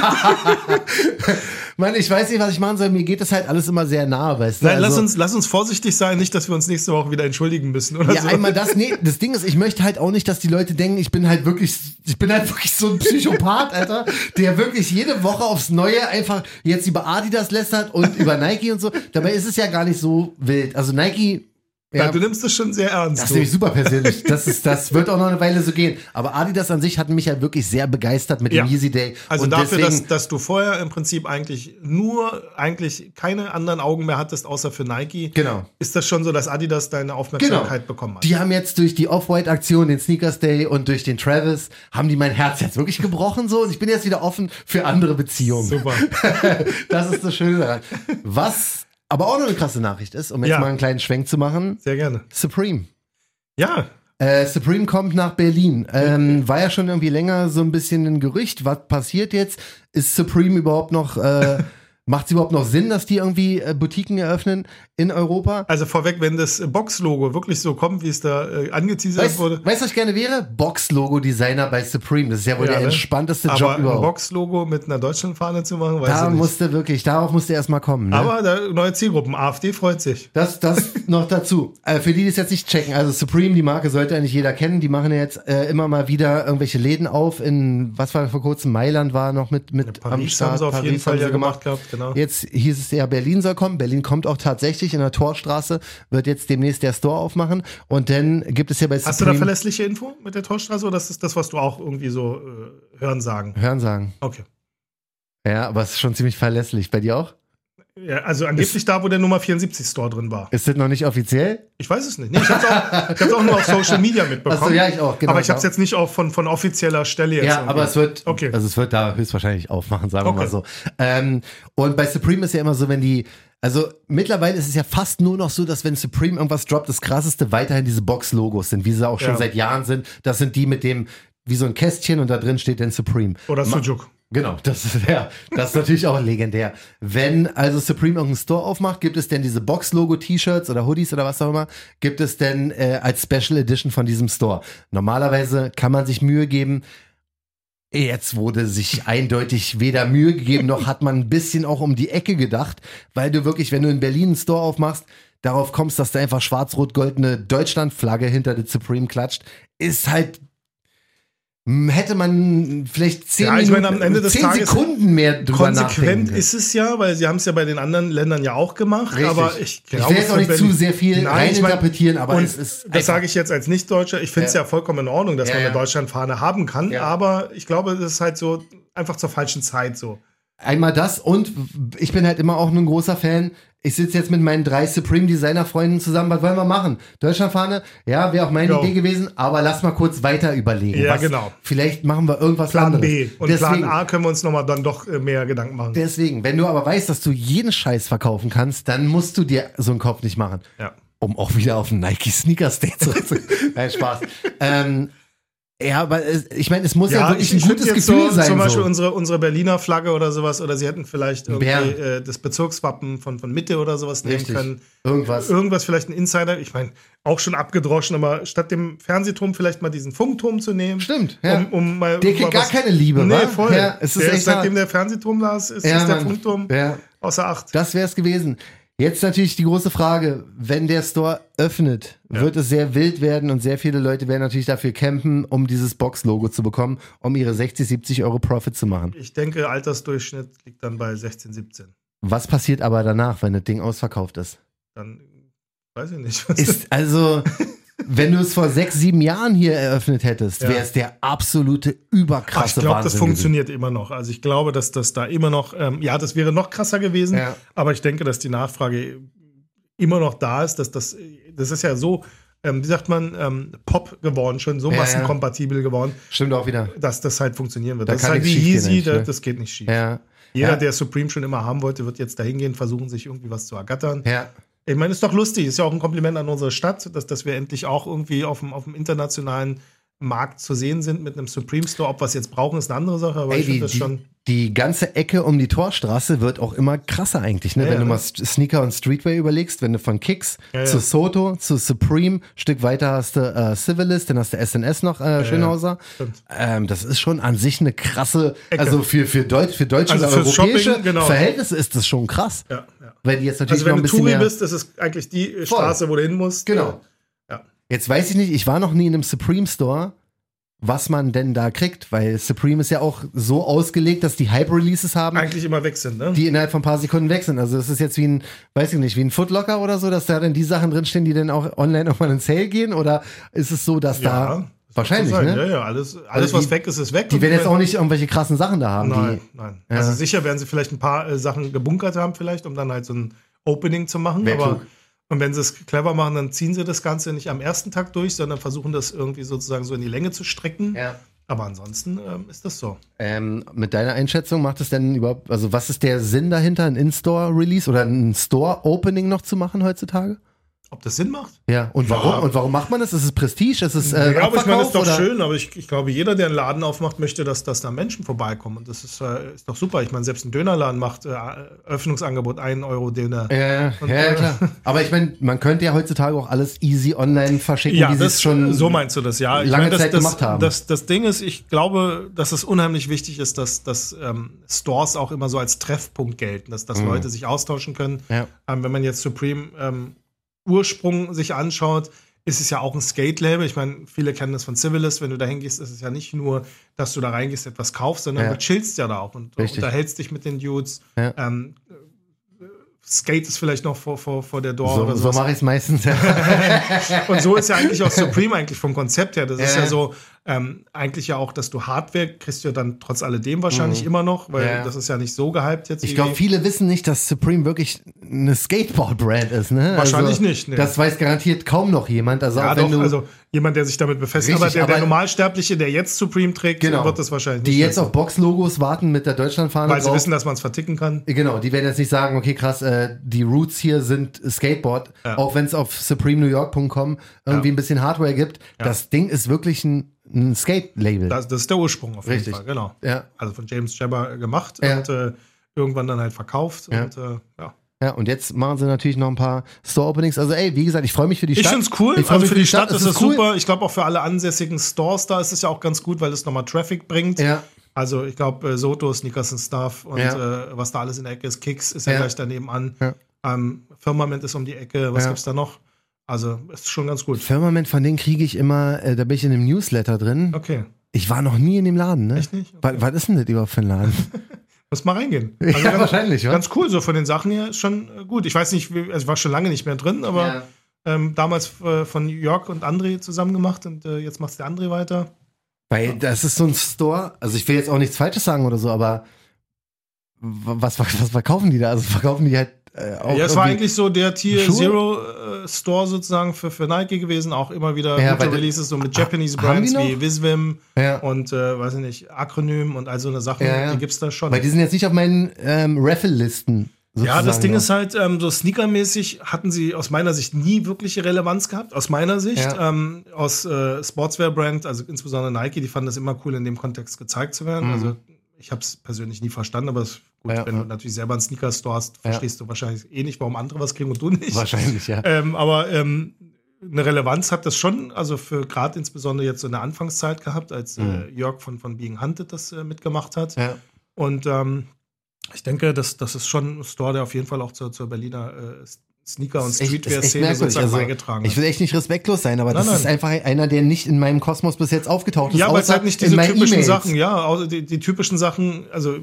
Mann, ich weiß nicht, was ich machen soll. Mir geht das halt alles immer sehr nah, weißt du? Nein, lass, Also- uns, lass uns vorsichtig sein, nicht, dass wir uns nächste Woche wieder entschuldigen müssen oder Ja, so. einmal das, nee, das Ding ist, ich möchte halt auch nicht, dass die Leute denken, ich bin halt wirklich, ich bin halt wirklich so ein Psychopath, Alter, der wirklich jede Woche aufs Neue einfach jetzt über Adidas lästert und über Nike und so. Dabei ist es ja gar nicht so wild. Also Nike, ja, ja, du nimmst das schon sehr ernst. das ist du. nämlich super persönlich. Das ist, das wird auch noch eine Weile so gehen. Aber Adidas an sich hat mich halt wirklich sehr begeistert mit Ja. dem Yeezy Day. Also und dafür, deswegen, dass, dass du vorher im Prinzip eigentlich nur, eigentlich keine anderen Augen mehr hattest, außer für Nike, Genau. ist das schon so, dass Adidas deine Aufmerksamkeit bekommen hat. Die haben jetzt durch die Off-White-Aktion, den Sneakers Day und durch den Travis, haben die mein Herz jetzt wirklich gebrochen so und ich bin jetzt wieder offen für andere Beziehungen. Super. Das ist das Schöne daran. Was aber auch noch eine krasse Nachricht ist, um jetzt Ja. mal einen kleinen Schwenk zu machen, Sehr gerne. Supreme. Ja, Äh, Supreme kommt nach Berlin. Ähm, war ja schon irgendwie länger so ein bisschen ein Gerücht. Was passiert jetzt? Ist Supreme überhaupt noch, äh, macht es überhaupt noch Sinn, dass die irgendwie äh, Boutiquen eröffnen in Europa? also vorweg, wenn das Box-Logo wirklich so kommt, wie es da äh, angeteasert Weißt wurde. du, was ich gerne wäre? Box-Logo-Designer bei Supreme. Das ist ja wohl Ja, der ne? entspannteste Aber Job ein überhaupt. Box-Logo mit einer Deutschlandfahne zu machen, weiß Da ich nicht. musste wirklich, darauf musste erst mal kommen. Ne? Aber da, neue Zielgruppen, AfD freut sich. Das, das noch dazu. Äh, für die, die es jetzt nicht checken, also Supreme, die Marke sollte eigentlich jeder kennen. Die machen ja jetzt äh, immer mal wieder irgendwelche Läden auf. In, was war vor kurzem, Mailand war noch mit, mit am Paris haben sie auf jeden Paris Fall haben ja gemacht gehabt, genau. Jetzt hieß es ja, Berlin soll kommen. Berlin kommt auch tatsächlich in der Torstraße, wird jetzt demnächst der Store aufmachen. Und dann gibt es ja bei Hast du da verlässliche Info mit der Torstraße oder ist das das, was du auch irgendwie so äh, hören sagen? Hören sagen. Okay. Ja, aber es ist schon ziemlich verlässlich. Bei dir auch? Ja, also angeblich da, wo der Nummer 74 Store drin war. Ist das noch nicht offiziell? Ich weiß es nicht. Nee, ich habe es auch, ich hab's auch nur auf Social Media mitbekommen. Achso, ja, ich auch, genau. aber ich habe es jetzt nicht auch von, von offizieller Stelle jetzt. Ja, irgendwie. aber es wird, Okay. also es wird da höchstwahrscheinlich aufmachen, sagen wir Okay. mal so. Ähm, und bei Supreme ist ja immer so, wenn die, also mittlerweile ist es ja fast nur noch so, dass wenn Supreme irgendwas droppt, das krasseste weiterhin diese Box-Logos sind, wie sie auch schon Ja. seit Jahren sind. Das sind die mit dem, wie so ein Kästchen und da drin steht dann Supreme. Oder Sujuk. Genau, das ist ja, das ist natürlich auch legendär. Wenn also Supreme irgendeinen Store aufmacht, gibt es denn diese Box-Logo-T-Shirts oder Hoodies oder was auch immer, gibt es denn äh, als Special Edition von diesem Store. Normalerweise kann man sich Mühe geben. Jetzt wurde sich eindeutig weder Mühe gegeben, noch hat man ein bisschen auch um die Ecke gedacht, weil du wirklich, wenn du in Berlin einen Store aufmachst, darauf kommst, dass da einfach schwarz-rot-goldene Deutschland-Flagge hinter der Supreme klatscht, ist halt hätte man vielleicht zehn, Ja, ich Minuten, meine, am Ende des zehn Tages Sekunden mehr drüber. Konsequent ist es ja, weil sie haben es ja bei den anderen Ländern ja auch gemacht. Richtig. Aber ich Ich glaube, will jetzt auch nicht zu sehr viel Nein, ich reininterpretieren, aber es ist das sage ich jetzt als Nicht-Deutscher. Ich finde es Ja. ja. vollkommen in Ordnung, dass Ja, man eine. Deutschlandfahne haben kann. Aber ich glaube, das ist halt so einfach zur falschen Zeit so. Einmal das und ich bin halt immer auch ein großer Fan. Ich sitze jetzt mit meinen drei Supreme Designer Freunden zusammen. Was wollen wir machen? Deutschlandfahne? Ja, wäre auch meine Ja. Idee gewesen, aber lass mal kurz weiter überlegen. Ja, Was- genau. Vielleicht machen wir irgendwas Plan anderes. B. Und deswegen, Plan A können wir uns nochmal dann doch äh, mehr Gedanken machen. Deswegen, wenn du aber weißt, dass du jeden Scheiß verkaufen kannst, dann musst du dir so einen Kopf nicht machen. Ja. Um auch wieder auf den Nike Sneakers Day zurückzukommen. Nein, Spaß. ähm, Ja, aber es, ich meine, es muss ja, Ja, wirklich ich, ich ein gutes Gefühl so, sein. zum Beispiel so. unsere, unsere Berliner Flagge oder sowas, oder sie hätten vielleicht irgendwie äh, das Bezirkswappen von, von Mitte oder sowas nehmen Richtig. können. Irgendwas. Irgendwas, vielleicht ein Insider, ich meine, auch schon abgedroschen, aber statt dem Fernsehturm vielleicht mal diesen Funkturm zu nehmen. Stimmt, ja. Um, um mal, Der um kriegt mal gar keine Liebe, Nee, wa? voll. Ja, es ist der seitdem hart. der Fernsehturm da ist, Ja, ist der. Funkturm außer Acht. Das wäre es gewesen. Jetzt natürlich die große Frage, wenn der Store öffnet, wird es sehr wild werden und sehr viele Leute werden natürlich dafür campen, um dieses Box-Logo zu bekommen, um ihre 60, 70 Euro Profit zu machen. Ich denke, Altersdurchschnitt liegt dann bei 16, 17. Was passiert aber danach, wenn das Ding ausverkauft ist? Dann weiß ich nicht. Was Ist also, wenn du es vor sechs, sieben Jahren hier eröffnet hättest, Ja. wäre es der absolute Ach, ich überkrasse glaube, das funktioniert immer noch. Also ich glaube, dass das da immer noch, ähm, ja, das wäre noch krasser gewesen, Ja. aber ich denke, dass die Nachfrage immer noch da ist, dass das, das ist ja so, ähm, wie sagt man, ähm, Pop geworden, schon so Ja, massenkompatibel geworden, gewesen. Stimmt auch wieder. dass das halt funktionieren wird. Da das ist halt wie Yeezy, da, ne? das geht nicht schief. Ja. Jeder, ja. der Supreme schon immer haben wollte, wird jetzt dahin gehen, versuchen, sich irgendwie was zu ergattern. Ja. Ich meine, ist doch lustig, ist ja auch ein Kompliment an unsere Stadt, dass, dass wir endlich auch irgendwie auf dem, auf dem internationalen Markt zu sehen sind mit einem Supreme Store. Ob wir es jetzt brauchen, ist eine andere Sache, aber Ey, ich die, finde das schon. die ganze Ecke um die Torstraße wird auch immer krasser eigentlich, ne? Ja, wenn ja, du mal Sneaker und Streetwear überlegst, wenn du von Kicks Ja, zu Soto, zu Supreme, Stück weiter hast du äh, Civilist, dann hast du SNS noch, äh, Schönhauser. Ähm, das ist schon an sich eine krasse, Ecke. also für, für, Deutsch, für deutsche Also und europäische Shopping, genau. Verhältnisse ist das schon krass. Ja, ja. Weil die jetzt natürlich Also wenn du Touri bist, das ist eigentlich die äh, Straße, wo du hin musst. Genau. Ja. Jetzt weiß ich nicht, ich war noch nie in einem Supreme Store, was man denn da kriegt, weil Supreme ist ja auch so ausgelegt, dass die Hype-Releases haben. Eigentlich immer weg sind, ne? die innerhalb von ein paar Sekunden weg sind. Also das ist jetzt wie ein, weiß ich nicht, wie ein Footlocker oder so, dass da dann die Sachen drinstehen, die dann auch online auch mal in Sale gehen? Oder ist es so, dass da wahrscheinlich, sein. ne? Ja, ja, alles, alles Also die- was weg ist, ist weg. Die werden jetzt auch nicht irgendwelche krassen Sachen da haben. Nein, Die, nein. Ja. Also sicher werden sie vielleicht ein paar äh, Sachen gebunkert haben, vielleicht, um dann halt so ein Opening zu machen. Wär aber klug. und wenn sie es clever machen, dann ziehen sie das Ganze nicht am ersten Tag durch, sondern versuchen das irgendwie sozusagen so in die Länge zu strecken. ja. Aber ansonsten ähm, ist das so. ähm, mit deiner Einschätzung macht es denn überhaupt, also was ist der Sinn dahinter, ein In-Store-Release oder ein Store-Opening noch zu machen heutzutage? Ob das Sinn macht? Ja. Und warum? Ja. Und warum macht man das? Ist es Prestige? Ist es äh, ja, aber ich meine, das ist doch oder? schön, aber ich, ich glaube, jeder, der einen Laden aufmacht, möchte, dass, dass da Menschen vorbeikommen. Und das ist, äh, ist doch super. Ich meine, selbst ein Dönerladen macht äh, Öffnungsangebot 1 Euro Döner. Ja, Und, ja, äh, klar. Aber ich meine, man könnte ja heutzutage auch alles easy online verschicken, Ja, wie das schon so meinst du das, ja. Ich lange meine, das, Zeit das, gemacht haben. Das, das Ding ist, ich glaube, dass es unheimlich wichtig ist, dass, dass ähm, Stores auch immer so als Treffpunkt gelten, dass, dass Leute sich austauschen können. Mhm. Ja. Ähm, wenn man jetzt Supreme ähm, Ursprung sich anschaut, ist es ja auch ein Skate-Label. Ich meine, viele kennen das von Civilist. Wenn du da hingehst, ist es ja nicht nur, dass du da reingehst, etwas kaufst, sondern Ja. du chillst ja da auch und Richtig. unterhältst dich mit den Dudes. Ja. Ähm, äh, Skate ist vielleicht noch vor, vor, vor der Door So, oder so mache ich es meistens. Ja. Und so ist ja eigentlich auch Supreme eigentlich vom Konzept her. Das ist Ja. ja so, ähm, eigentlich ja auch, dass du Hardware kriegst du ja dann trotz alledem wahrscheinlich immer noch, weil Mhm. Ja. das ist ja nicht so gehypt jetzt. Ich glaube, viele wissen nicht, dass Supreme wirklich eine Skateboard-Brand ist. Ne? Wahrscheinlich nicht, ne. Das weiß garantiert kaum noch jemand. Also ja, doch, also jemand, der sich damit befasst. Aber der, der aber- Normalsterbliche, der jetzt Supreme trägt, Genau. wird das wahrscheinlich die nicht jetzt wissen, auf Box-Logos warten mit der Deutschlandfahne weil sie drauf. wissen, dass man es verticken kann. Genau, die werden jetzt nicht sagen, okay, krass, äh, die Roots hier sind Skateboard, Ja. auch wenn es auf supremenewyork.com irgendwie ein bisschen Hardware gibt. Das Ding ist wirklich ein, ein Skate-Label. Das, das ist der Ursprung auf jeden Richtig. Fall, genau. Ja. Also von James Jabber gemacht Ja. und äh, irgendwann dann halt verkauft. Ja. Und äh, ja. Ja, und jetzt machen sie natürlich noch ein paar Store-Openings. Also, ey, wie gesagt, ich freue mich für die Ich Stadt. finde es cool. Ich also mich für die Stadt, ist es es super. Ich glaube auch für alle ansässigen Stores da ist es ja auch ganz gut, weil es nochmal Traffic bringt. Ja, Also ich glaube, äh, Soto, Sneakers and Stuff und Ja. äh, was da alles in der Ecke ist, Kicks ist ja, Ja. gleich daneben an. Ja. Ähm, Firmament ist um die Ecke. Was Ja. gibt's da noch? Also ist schon ganz gut. Firmament, von denen kriege ich immer, äh, da bin ich in einem Newsletter drin. Okay. Ich war noch nie in dem Laden, ne? Echt nicht? Was, was ist denn das überhaupt für ein Laden? Muss mal reingehen. ja, ganz, wahrscheinlich, wa? ganz cool, so von den Sachen her ist schon äh, gut. Ich weiß nicht, also ich war schon lange nicht mehr drin, aber Ja. ähm, damals äh, von Jörg und André zusammen gemacht und äh, jetzt macht's der André weiter. Weil das ist so ein Store, also ich will jetzt auch nichts Falsches sagen oder so, aber was, was, was verkaufen die da? Also verkaufen die halt äh, auch ja, es war eigentlich so der Tier Schuhe? Zero äh, Store sozusagen für, für Nike gewesen, auch immer wieder Ja, gute Releases so mit Japanese Brands wie Visvim ja. und äh, weiß ich nicht, Akronym und all so eine Sachen, Ja, ja. die gibt's da schon. Weil die sind jetzt nicht auf meinen ähm, Raffle-Listen Ja, das Ding ist halt, ähm, so sneakermäßig hatten sie aus meiner Sicht nie wirkliche Relevanz gehabt. Aus meiner Sicht, ähm, aus äh, Sportswear-Brand, also insbesondere Nike, die fanden das immer cool, in dem Kontext gezeigt zu werden. Mhm. Also ich habe es persönlich nie verstanden, aber es gut, Ja, wenn ja. du natürlich selber einen Sneaker-Store hast, verstehst du wahrscheinlich eh nicht, warum andere was kriegen und du nicht. Wahrscheinlich, ja. Ähm, aber ähm, eine Relevanz hat das schon, also für gerade insbesondere jetzt so in der Anfangszeit gehabt, als äh, Jörg von, von Being Hunted das äh, mitgemacht hat. Mhm. ja. Und ähm, ich denke, das, das ist schon ein Store, der auf jeden Fall auch zur, zur Berliner äh, Sneaker- und ist ist Streetwear-Szene sozusagen Also, beigetragen Ich hat. will echt nicht respektlos sein, aber Nein, das ist nein. einfach einer, der nicht in meinem Kosmos bis jetzt aufgetaucht ist. Ja, weil es halt nicht diese typischen E-Mails. Sachen, ja, die, die typischen Sachen, also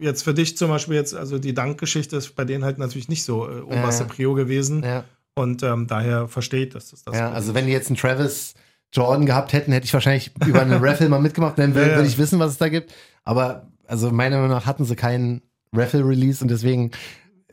jetzt für dich zum Beispiel jetzt, also die Dankgeschichte ist bei denen halt natürlich nicht so äh, oberste Ja. Prio gewesen. Ja, Und ähm, daher verstehe ich, dass das das ja, also wenn die jetzt einen Travis Jordan gehabt hätten, hätte ich wahrscheinlich über einen Raffle mal mitgemacht, dann würde Ja, ich wissen, was es da gibt. Aber also meiner Meinung nach hatten sie keinen Raffle-Release und deswegen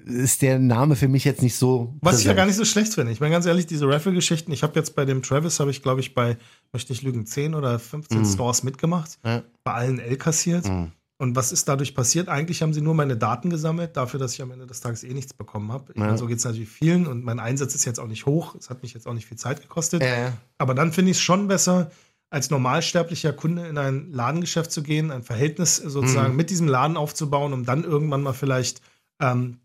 ist der Name für mich jetzt nicht so. Was ich ja präsent. gar nicht so schlecht finde. Ich meine, ganz ehrlich, diese Raffle-Geschichten, ich habe jetzt bei dem Travis, habe ich, glaube ich, bei, möchte ich lügen, 10 oder 15 Stores mitgemacht. Ja. bei allen L kassiert. Mhm. Und was ist dadurch passiert? Eigentlich haben sie nur meine Daten gesammelt, dafür, dass ich am Ende des Tages eh nichts bekommen habe. Ich Ja. meine, so geht es natürlich vielen und mein Einsatz ist jetzt auch nicht hoch. Es hat mich jetzt auch nicht viel Zeit gekostet. Ja. Aber dann finde ich es schon besser, als normalsterblicher Kunde in ein Ladengeschäft zu gehen, ein Verhältnis sozusagen Mhm. mit diesem Laden aufzubauen, um dann irgendwann mal vielleicht ähm,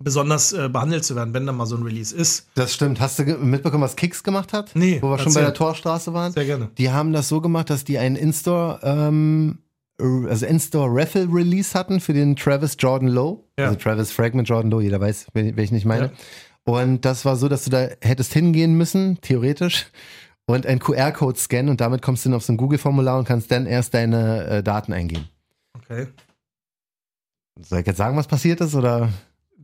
besonders äh, behandelt zu werden, wenn dann mal so ein Release ist. Das stimmt. Hast du mitbekommen, was Kicks gemacht hat? Nee, Wo wir schon bei der Torstraße waren? Sehr gerne. Die haben das so gemacht, dass die einen In-Store, ähm, also In-Store Raffle Release hatten für den Travis Jordan Low. Ja. Also Travis Fragment Jordan Low, jeder weiß, wen, wen ich nicht meine. Ja. Und das war so, dass du da hättest hingehen müssen, theoretisch, und einen QR-Code scannen und damit kommst du dann auf so ein Google-Formular und kannst dann erst deine äh, Daten eingeben. Okay. Soll ich jetzt sagen, was passiert ist? Oder?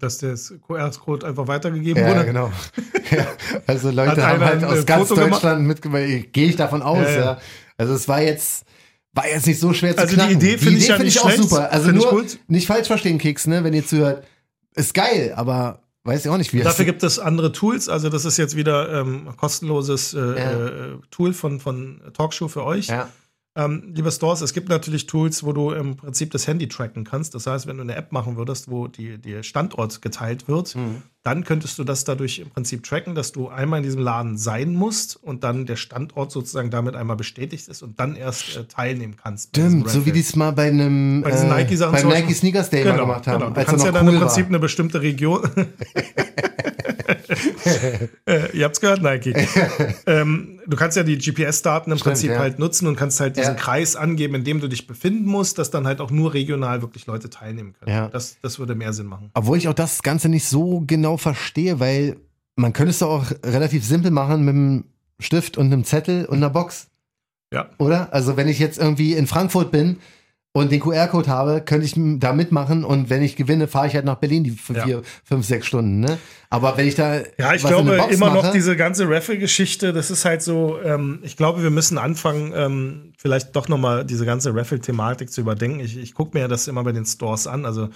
Dass der QR-Code einfach weitergegeben Ja, wurde. genau. ja, also Leute haben halt aus äh, ganz Foto? Deutschland mitgemacht. Gehe ich davon aus, Ja, ja. Also es war jetzt, war jetzt nicht so schwer zu Also die knacken. Idee finde ich ja find nicht auch super. Also ich nur gut. nicht falsch verstehen, Keks, ne? Wenn ihr zuhört, ist geil, aber weiß ich auch nicht, wie Dafür gibt es andere Tools. Also das ist jetzt wieder ähm, ein kostenloses äh, Ja. äh, Tool von, von Talkshow für euch. ja. Ähm, liebe Stores, es gibt natürlich Tools, wo du im Prinzip das Handy tracken kannst. Das heißt, wenn du eine App machen würdest, wo die, die Standort geteilt wird, Mhm. dann könntest du das dadurch im Prinzip tracken, dass du einmal in diesem Laden sein musst und dann der Standort sozusagen damit einmal bestätigt ist und dann erst äh, teilnehmen kannst. Stimmt, so wie die es mal bei einem Bei äh, Nike-Sachen beim zum Beispiel. Nike Sneakers Day mal Genau, gemacht haben. genau. Du kannst ja dann cool im Prinzip war. eine bestimmte Region. äh, ihr habt's gehört, Nike. ähm, du kannst ja die GPS-Daten im Stimmt, Prinzip ja. halt nutzen und kannst halt diesen Ja. Kreis angeben, in dem du dich befinden musst, dass dann halt auch nur regional wirklich Leute teilnehmen können. Ja. Das, das würde mehr Sinn machen. Obwohl ich auch das Ganze nicht so genau verstehe, weil man könnte es doch auch relativ simpel machen mit einem Stift und einem Zettel und einer Box. Ja. Oder? Also wenn ich jetzt irgendwie in Frankfurt bin und den QR-Code habe, könnte ich da mitmachen und wenn ich gewinne, fahre ich halt nach Berlin die Ja. vier, fünf, sechs Stunden. Ne? Aber wenn ich da Ja, ich glaube immer noch mache, diese ganze Raffle-Geschichte, das ist halt so, ähm, ich glaube, wir müssen anfangen, ähm, vielleicht doch nochmal diese ganze Raffle-Thematik zu überdenken. Ich, ich gucke mir das immer bei den Stores an, also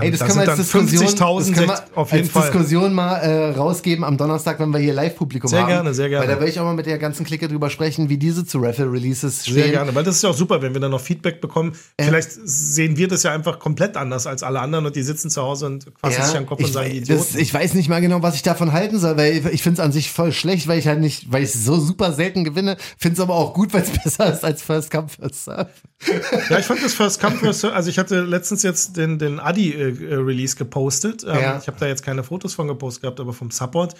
Ey, das da können wir als Diskussion, das 50.000 können wir auf jeden als Fall. Diskussion mal äh, rausgeben am Donnerstag, wenn wir hier Live-Publikum Sehr haben. gerne, sehr gerne. Weil da will ich auch mal mit der ganzen Clique drüber sprechen, wie diese zu Raffle-Releases stehen. Sehr gerne, weil das ist ja auch super, wenn wir dann noch Feedback bekommen. Vielleicht sehen wir das ja einfach komplett anders als alle anderen und die sitzen zu Hause und quassen sich an den Kopf ich, und sagen, Idioten. das, ich weiß nicht mal genau, was ich davon halten soll, weil ich finde es an sich voll schlecht, weil ich halt nicht, weil ich so super selten gewinne, finde es aber auch gut, weil es besser ist als First Come, First Serve. Ja, ich fand das First Come, First Serve. Also ich hatte letztens jetzt den, den Adi-Release gepostet. Ähm, Ja. Ich habe da jetzt keine Fotos von gepostet gehabt, aber vom Support.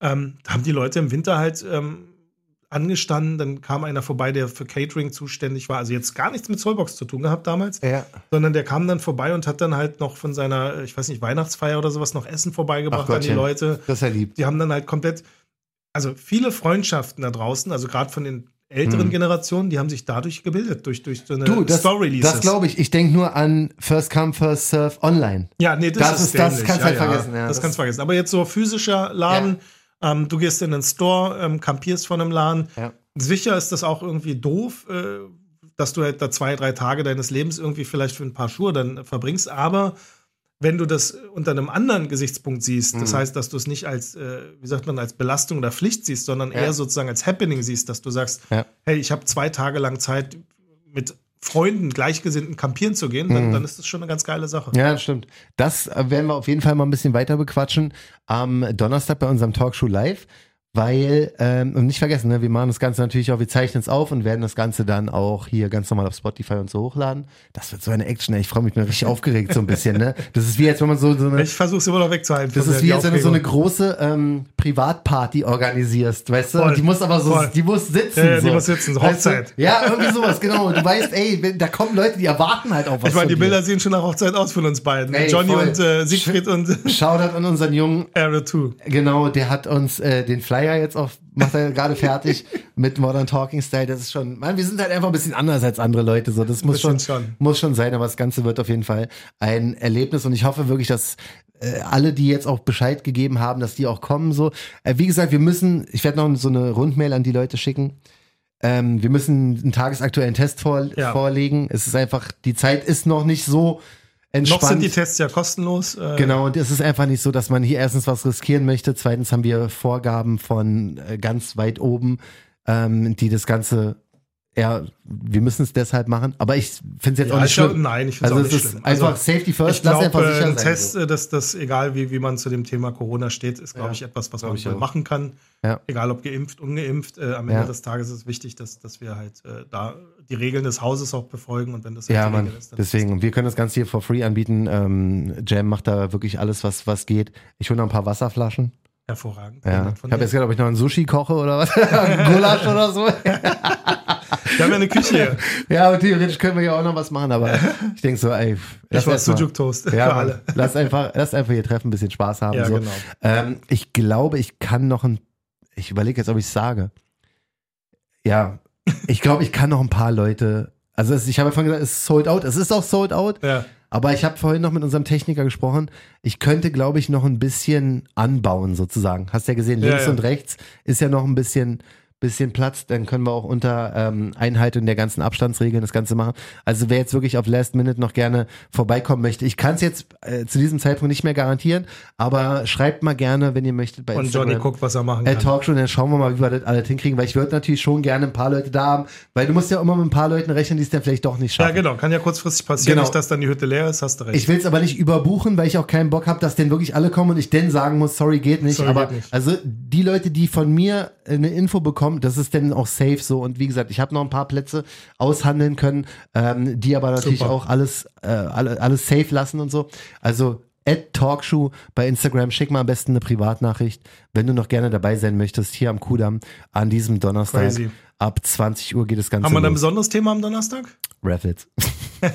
Ähm, da haben die Leute im Winter halt ähm, angestanden. Dann kam einer vorbei, der für Catering zuständig war. Also jetzt gar nichts mit Soulbox zu tun gehabt damals. Ja. Sondern der kam dann vorbei und hat dann halt noch von seiner, ich weiß nicht, Weihnachtsfeier oder sowas noch Essen vorbeigebracht an die. Leute. Das ist ja lieb. die haben dann halt komplett, also viele Freundschaften da draußen, also gerade von den älteren Hm. Generationen, die haben sich dadurch gebildet, durch, durch so eine Du, das, Store-Releases. das glaube ich. Ich denke nur an First Come, First Serve online. Ja, nee, das, Das ist, ist- das kannst ja, halt ja, vergessen, ja. das, Das- kannst du vergessen. Aber jetzt so physischer Laden, ähm, du gehst in den Store, ähm, kampierst von einem Laden. Sicher ist das auch irgendwie doof, äh, dass du halt da zwei, drei Tage deines Lebens irgendwie vielleicht für ein paar Schuhe dann verbringst, aber wenn du das unter einem anderen Gesichtspunkt siehst, das Mhm. heißt, dass du es nicht als, äh, wie sagt man, als Belastung oder Pflicht siehst, sondern Ja. eher sozusagen als Happening siehst, dass du sagst, Ja. hey, ich habe zwei Tage lang Zeit mit Freunden, Gleichgesinnten campieren zu gehen, dann, dann ist das schon eine ganz geile Sache. Ja, das stimmt. Das äh, werden wir auf jeden Fall mal ein bisschen weiter bequatschen am Donnerstag bei unserem Talkshow live. Weil, ähm, und nicht vergessen, ne, wir machen das Ganze natürlich auch, wir zeichnen es auf und werden das Ganze dann auch hier ganz normal auf Spotify und so hochladen. Das wird so eine Action, ey. ich freue mich, bin richtig aufgeregt so ein bisschen, ne? Das ist wie jetzt, wenn man so, so eine, Ich versuche es immer noch wegzuhalten. das ist wie jetzt, wenn du so eine große ähm, Privatparty organisierst, weißt du? Voll, Und die muss aber so, voll. die muss sitzen. Ja, ja, die so. muss sitzen, so Weißt du? Hochzeit. Ja, irgendwie sowas, genau. Und du weißt, ey, da kommen Leute, die erwarten halt auch was Ich meine, die von dir. Bilder sehen schon nach Hochzeit aus von uns beiden. Ey, Johnny voll. und äh, Siegfried und Shoutout an unseren Jungen, Area 2. Genau, der hat uns äh, den Flyer jetzt auf, macht er gerade fertig mit Modern Talking Style. Das ist schon, man, wir sind halt einfach ein bisschen anders als andere Leute. So, das muss schon, schon. muss schon sein, aber das Ganze wird auf jeden Fall ein Erlebnis und ich hoffe wirklich, dass äh, alle, die jetzt auch Bescheid gegeben haben, dass die auch kommen. So, äh, wie gesagt, wir müssen, ich werde noch so eine Rundmail an die Leute schicken. Ähm, wir müssen einen tagesaktuellen Test vor, Ja. vorlegen. Es ist einfach, die Zeit ist noch nicht so entspannt. Noch sind die Tests ja kostenlos. Äh, Genau, und es ist einfach nicht so, dass man hier erstens was riskieren möchte. Zweitens haben wir Vorgaben von äh, ganz weit oben, ähm, die das Ganze, ja, wir müssen es deshalb machen. Aber ich finde es jetzt Ja, auch nicht ich glaub, schlimm. nein, ich finde also es auch nicht ist schlimm. einfach Also, Safety First, Ich einfach sicher ein sein. Test, so. äh, dass das, egal wie, wie man zu dem Thema Corona steht, ist, glaube Ja. ich, etwas, was man machen kann. Ja. Egal ob geimpft, ungeimpft. Äh, am Ende des Tages ist es wichtig, dass, dass wir halt äh, da die Regeln des Hauses auch befolgen. Und wenn das halt Ja, die Mann, Regel ist, dann deswegen. Und wir können das Ganze hier for free anbieten. Ähm, Jam macht da wirklich alles, was, was geht. Ich hole noch ein paar Wasserflaschen. hervorragend. Ja. Ich habe jetzt gedacht, ob ich noch einen Sushi koche oder was. Gulasch oder so. Wir haben ja eine Küche hier. Ja, und theoretisch können wir ja auch noch was machen, aber ich denke so, ey. Ich lass war Sujuk Toast Ja, für alle. lass einfach, lass einfach hier treffen, ein bisschen Spaß haben. Ja, so. genau. ähm, ich glaube, ich kann noch ein, ich überlege jetzt, ob ich es sage. Ja, ich glaube, ich kann noch ein paar Leute, also ich habe ja vorhin gesagt, es ist sold out, es ist auch sold out, Ja. aber ich habe vorhin noch mit unserem Techniker gesprochen, ich könnte, glaube ich, noch ein bisschen anbauen sozusagen. Hast ja gesehen, Ja, links ja. und rechts ist ja noch ein bisschen, bisschen Platz, dann können wir auch unter ähm, Einhaltung der ganzen Abstandsregeln das Ganze machen. Also wer jetzt wirklich auf Last Minute noch gerne vorbeikommen möchte, ich kann es jetzt äh, zu diesem Zeitpunkt nicht mehr garantieren, aber schreibt mal gerne, wenn ihr möchtet bei Und Instagram. Johnny guckt, was er machen Äh, kann. Talkshow, dann schauen wir mal, wie wir das alles hinkriegen, weil ich würde natürlich schon gerne ein paar Leute da haben, weil du musst ja immer mit ein paar Leuten rechnen, die es dann vielleicht doch nicht Ja, schaffen. genau. Kann ja kurzfristig passieren, Genau. nicht, dass dann die Hütte leer ist, hast du recht. Ich will es aber nicht überbuchen, weil ich auch keinen Bock habe, dass denn wirklich alle kommen und ich dann sagen muss, sorry, geht nicht. Sorry, aber geht nicht. also die Leute, die von mir eine Info bekommen, das ist dann auch safe so. Und wie gesagt, ich habe noch ein paar Plätze aushandeln können, ähm, die aber natürlich Super. auch alles, äh, alle, alles safe lassen und so. Also at Talkshow bei Instagram, schick mal am besten eine Privatnachricht, wenn du noch gerne dabei sein möchtest, hier am Kudamm an diesem Donnerstag. Crazy. Ab 20 Uhr geht das Ganze Haben wir da ein los. besonderes Thema am Donnerstag? Raffles.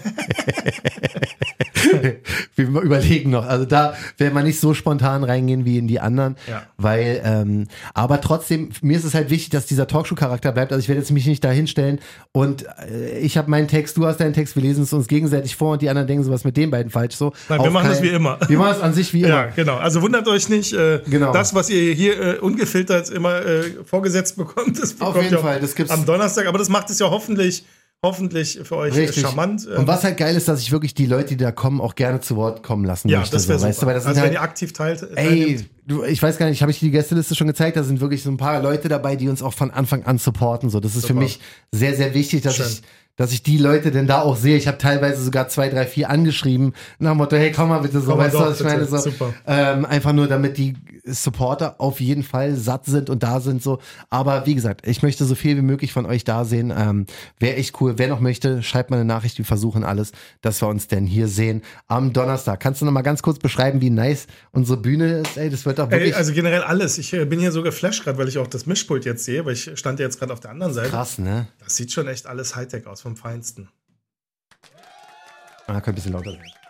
wir überlegen noch. Also da werden wir nicht so spontan reingehen wie in die anderen. Ja. Weil, ähm, aber trotzdem, mir ist es halt wichtig, dass dieser Talkshow-Charakter bleibt. Also ich werde jetzt mich nicht da hinstellen und äh, ich habe meinen Text, du hast deinen Text, wir lesen es uns gegenseitig vor und die anderen denken so was mit dem beiden falsch so. Nein, wir Auf machen das keinen- wie immer. Wir machen es an sich wie immer. Ja, genau. Also wundert euch nicht. Äh, Genau. Das, was ihr hier äh, ungefiltert immer äh, vorgesetzt bekommt, das bekommt jeden ihr auch Fall, das gibt's- am Donnerstag. Aber das macht es ja hoffentlich, hoffentlich für euch äh, Richtig. charmant. Ähm, Und was halt geil ist, dass ich wirklich die Leute, die da kommen, auch gerne zu Wort kommen lassen ja, möchte. das wäre so, super. weißt du, weil das sind also wenn halt, ihr aktiv teilt, Ey, teilnehmt. du, ich weiß gar nicht, habe ich dir die Gästeliste schon gezeigt? Da sind wirklich so ein paar Leute dabei, die uns auch von Anfang an supporten. So, das ist für Super. mich sehr, sehr wichtig, dass Schön. ich, dass ich die Leute denn da auch sehe. Ich habe teilweise sogar zwei, drei, vier angeschrieben nach dem Motto, hey, komm mal bitte so, Komm weißt du, was ich meine? So, ähm, einfach nur, damit die Supporter auf jeden Fall satt sind und da sind so. Aber wie gesagt, ich möchte so viel wie möglich von euch da sehen. Ähm, Wäre echt cool. Wer noch möchte, schreibt mal eine Nachricht. Wir versuchen alles, dass wir uns denn hier sehen am Donnerstag. Kannst du noch mal ganz kurz beschreiben, wie nice unsere Bühne ist? Ey, das wird doch wirklich Ey, also generell alles. Ich äh, bin hier so geflasht gerade, weil ich auch das Mischpult jetzt sehe, weil ich stand ja jetzt gerade auf der anderen Seite. krass, ne? Das sieht schon echt alles Hightech aus, vom Feinsten. Ah, könnte ein bisschen lauter sein.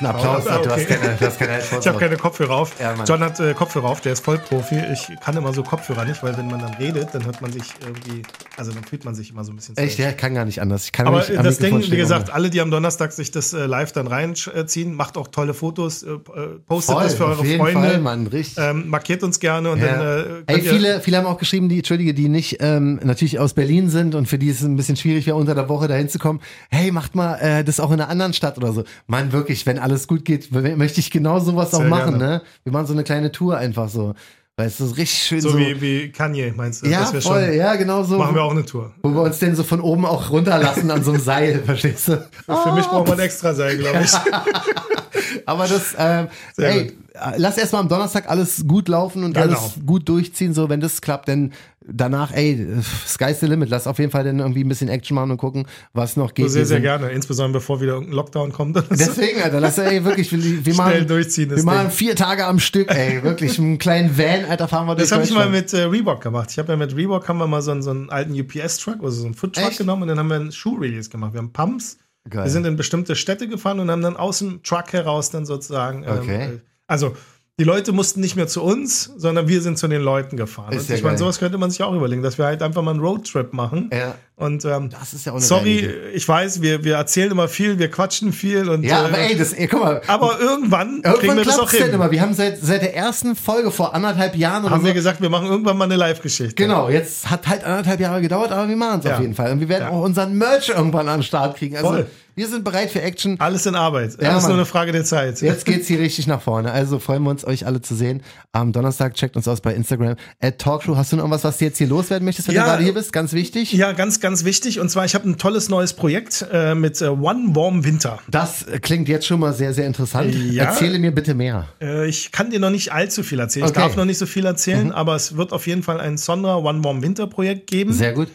Ein Applaus, Ah, du, hast okay. keine, du hast keine Headphones Ich habe auf. keine Kopfhörer auf. Ja. John hat äh, Kopfhörer auf, der ist Vollprofi. Ich kann immer so Kopfhörer nicht, weil wenn man dann redet, dann hört man sich irgendwie, also dann fühlt man sich immer so ein bisschen Echt, strange. der kann gar nicht anders. Ich kann Aber am das Ding, wie gesagt, alle, die am Donnerstag sich das äh, live dann reinziehen, macht auch tolle Fotos, äh, äh, postet Voll, das für auf eure jeden Freunde, Fall, Mann, richtig. ähm, markiert uns gerne und Ja. dann äh, Ey, viele, viele haben auch geschrieben, die, Entschuldige, die nicht ähm, natürlich aus Berlin sind und für die es ein bisschen schwierig wäre, unter der Woche dahin zu kommen. Hey, macht mal äh, das auch in einer anderen Stadt oder so. Mann, wirklich, wenn alles gut geht, möchte ich genau sowas auch Sehr machen, gerne. ne? Wir machen so eine kleine Tour einfach so. Weißt du, so richtig schön So, so. wie, wie Kanye, meinst du? ja, voll, schon, ja, genau so. Machen wir auch eine Tour. Wo wir uns denn so von oben auch runterlassen an so einem Seil, verstehst du? Für mich braucht man extra sein, glaube ich. Aber das, ähm, ey, gut. Lass erstmal am Donnerstag alles gut laufen und Genau. alles gut durchziehen, so wenn das klappt, dann danach, ey, sky's the limit. Lass auf jeden Fall dann irgendwie ein bisschen Action machen und gucken, was noch geht. sehr, Wir sehr sind- gerne. Insbesondere bevor wieder irgendein Lockdown kommt. Deswegen, Alter, lass ey, wirklich, wir, wir Schnell machen, durchziehen, wir machen Ding. vier Tage am Stück, ey, wirklich, einen kleinen Van, Alter, fahren wir durch Das habe ich mal mit äh, Reebok gemacht. Ich habe ja mit Reebok haben wir mal so einen, so einen alten UPS-Truck, also so einen Food-Truck Echt? genommen und dann haben wir einen Schuh-Release gemacht. Wir haben Pumps. Geil. Wir sind in bestimmte Städte gefahren und haben dann aus dem Truck heraus dann sozusagen. ähm, Okay. äh, also die Leute mussten nicht mehr zu uns, sondern wir sind zu den Leuten gefahren. Ist und ja ich meine, sowas könnte man sich auch überlegen, dass wir halt einfach mal einen Roadtrip machen. Ja. Und ähm, Das ist ja auch sorry, ich weiß, wir, wir erzählen immer viel, wir quatschen viel und Ja, äh, aber ey, das, ey, guck mal, aber irgendwann, kriegen irgendwann wir das auch es denn hin. immer. Wir haben seit, seit der ersten Folge vor anderthalb Jahren oder Haben so, wir gesagt, wir machen irgendwann mal eine Live-Geschichte. Genau, jetzt hat halt anderthalb Jahre gedauert, aber wir machen es Ja. auf jeden Fall. Und wir werden Ja. auch unseren Merch irgendwann an den Start kriegen. Also Voll. wir sind bereit für Action. Alles in Arbeit. Ja, Alles Mann. nur eine Frage der Zeit. Jetzt geht's hier richtig nach vorne. Also freuen wir uns, euch alle zu sehen. Am Donnerstag checkt uns aus bei Instagram. At Talkshow. Hast du noch irgendwas, was du jetzt hier loswerden möchtest, wenn Ja. du gerade hier bist? Ganz wichtig. Ja, ganz, ganz wichtig. Und zwar, ich habe ein tolles neues Projekt äh, mit äh, One Warm Winter. Das äh, klingt jetzt schon mal sehr, sehr interessant. Ja. Erzähle mir bitte mehr. Äh, ich kann dir noch nicht allzu viel erzählen. Okay. Mhm. Ich darf noch nicht so viel erzählen, aber es wird auf jeden Fall ein Sonra One Warm Winter Projekt geben. Sehr gut.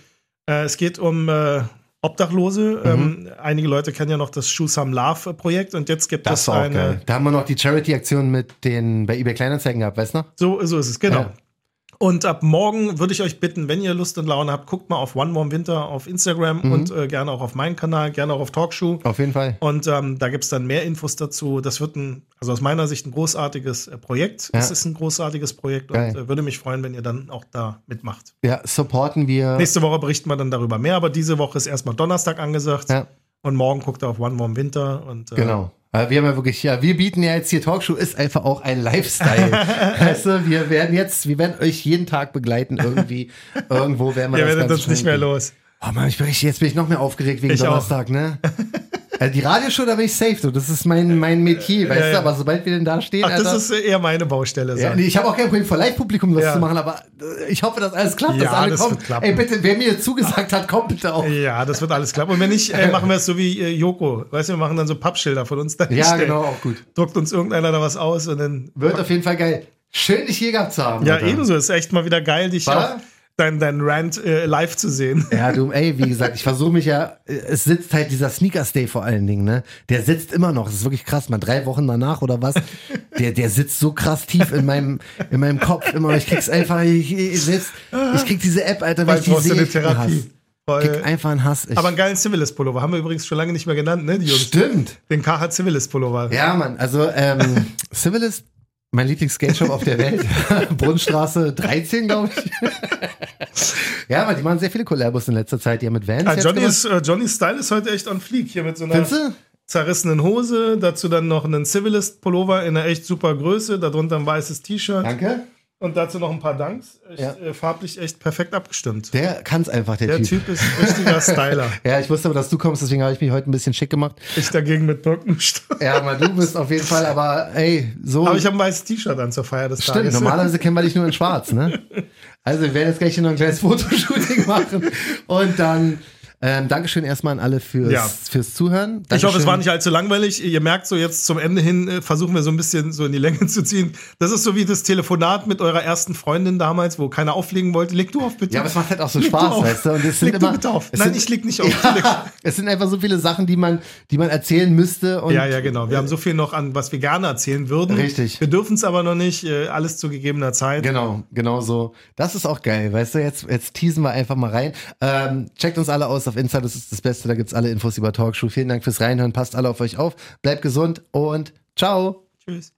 Äh, es geht um äh, Obdachlose. Mhm. Ähm, einige Leute kennen ja noch das Shoe Some Love Projekt und jetzt gibt Das es eine. geil. Da haben wir noch die Charity-Aktion mit den bei eBay Kleinanzeigen gehabt, weißt du noch? So, so ist es, genau. Ja. Und ab morgen würde ich euch bitten, wenn ihr Lust und Laune habt, guckt mal auf One Warm Winter auf Instagram Mhm. und äh, gerne auch auf meinen Kanal, gerne auch auf Talkshow. Auf jeden Fall. Und ähm, da gibt es dann mehr Infos dazu. Das wird ein, also aus meiner Sicht ein großartiges äh, Projekt. Ja. Es ist ein großartiges Projekt Geil. und äh, würde mich freuen, wenn ihr dann auch da mitmacht. Ja, supporten wir. Nächste Woche berichten wir dann darüber mehr, aber diese Woche ist erstmal Donnerstag angesagt. Ja. Und morgen guckt ihr auf One Warm Winter. Und, äh, Genau. Wir haben ja wirklich, ja, wir bieten ja jetzt hier Talkshow, ist einfach auch ein Lifestyle. weißt du, wir werden jetzt, wir werden euch jeden Tag begleiten, irgendwie, irgendwo werden wir Ihr das werdet uns nicht mehr los. Oh Mann, ich bin richtig, jetzt bin ich noch mehr aufgeregt wegen Ich auch. Donnerstag, ne? Also die Radioshow, da bin ich safe, so. Das ist mein, mein Metier, weißt Ja, du? Aber sobald wir denn da stehen, Ach, Alter. das ist eher meine Baustelle. ja, nee, ich habe auch kein Problem vor Live-Publikum das zu machen, aber äh, ich hoffe, dass alles klappt, dass alle das kommen. wird klappen. Ey, bitte, wer mir zugesagt hat, kommt bitte auch. Ja, das wird alles klappen. Und wenn nicht, äh, machen wir es so wie äh, Joko. Weißt du, wir machen dann so Pappschilder von uns dahin. Ja, genau, auch gut. Druckt uns irgendeiner da was aus und dann. Wird auf jeden Fall geil. Schön, dich hier gehabt zu haben. Ja, Alter. ebenso. Ist echt mal wieder geil, dich War? auch dein, dein Rant äh, live zu sehen. Ja, du, ey, wie gesagt, ich versuche mich ja, äh, es sitzt halt dieser Sneakers Day vor allen Dingen, ne? Der sitzt immer noch, das ist wirklich krass, mal drei Wochen danach oder was, der, der sitzt so krass tief in meinem, in meinem Kopf immer, ich krieg's einfach, ich, ich, selbst, ich krieg diese App, Alter, Bald ich die sehe. Therapie. Krieg Weil, einfach einen Hass. Ich, aber einen geilen Civilist-Pullover. Haben wir übrigens schon lange nicht mehr genannt, ne? Die Jungs. stimmt. Den KH Civilist-Pullover. Ja, Mann, also, ähm, Civilist, mein Lieblings-Skate-Shop auf der Welt. Brunnenstraße 13, glaube ich. ja, aber die machen sehr viele Collabos in letzter Zeit, die haben mit Vans Ah, Johnny, ist, äh, Johnny's Style ist heute echt on fleek. Hier mit so einer zerrissenen Hose, dazu dann noch einen Civilist-Pullover in einer echt super Größe, darunter ein weißes T-Shirt Danke. Und dazu noch ein paar. Echt, Ja. äh, farblich echt perfekt abgestimmt. Der kann's einfach, der, Der Typ. Typ ist richtiger Styler. Ja, ich wusste aber, dass du kommst, deswegen habe ich mich heute ein bisschen schick gemacht. Ich dagegen mit Birkenstock. Ja, aber du bist auf jeden Fall, aber ey, so. Aber ich habe ein weißes T-Shirt an zur Feier des stimmt, Tages. normalerweise kennen wir dich nur in schwarz, ne? Also wir werden jetzt gleich hier noch ein kleines Fotoshooting machen. Und dann ähm, Dankeschön erstmal an alle fürs, Ja. fürs Zuhören. Ich hoffe, es Dankeschön. war nicht allzu langweilig. Ihr merkt so jetzt zum Ende hin, äh, versuchen wir so ein bisschen so in die Länge zu ziehen. Das ist so wie das Telefonat mit eurer ersten Freundin damals, wo keiner auflegen wollte. Leg du auf, bitte. Ja, aber es macht halt auch so Leg du Spaß, auf. weißt du? Und es sind leg du immer, bitte auf. Nein, sind, ich leg nicht auf. Ja, es sind einfach so viele Sachen, die man, die man erzählen müsste. Und Ja, ja, genau. Wir haben so viel noch an, was wir gerne erzählen würden. Richtig. Wir dürfen es aber noch nicht. äh, Alles zu gegebener Zeit. Genau, genau so. Das ist auch geil, weißt du, jetzt, jetzt teasen wir einfach mal rein. Ähm, checkt uns alle aus auf Insta, das ist das Beste, da gibt's alle Infos über Talkshow. Vielen Dank fürs Reinhören, passt alle auf euch auf, bleibt gesund und ciao. Tschüss.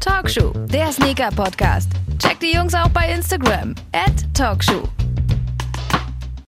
Talkshow, der Sneaker-Podcast. Checkt die Jungs auch bei Instagram. At Talkshow.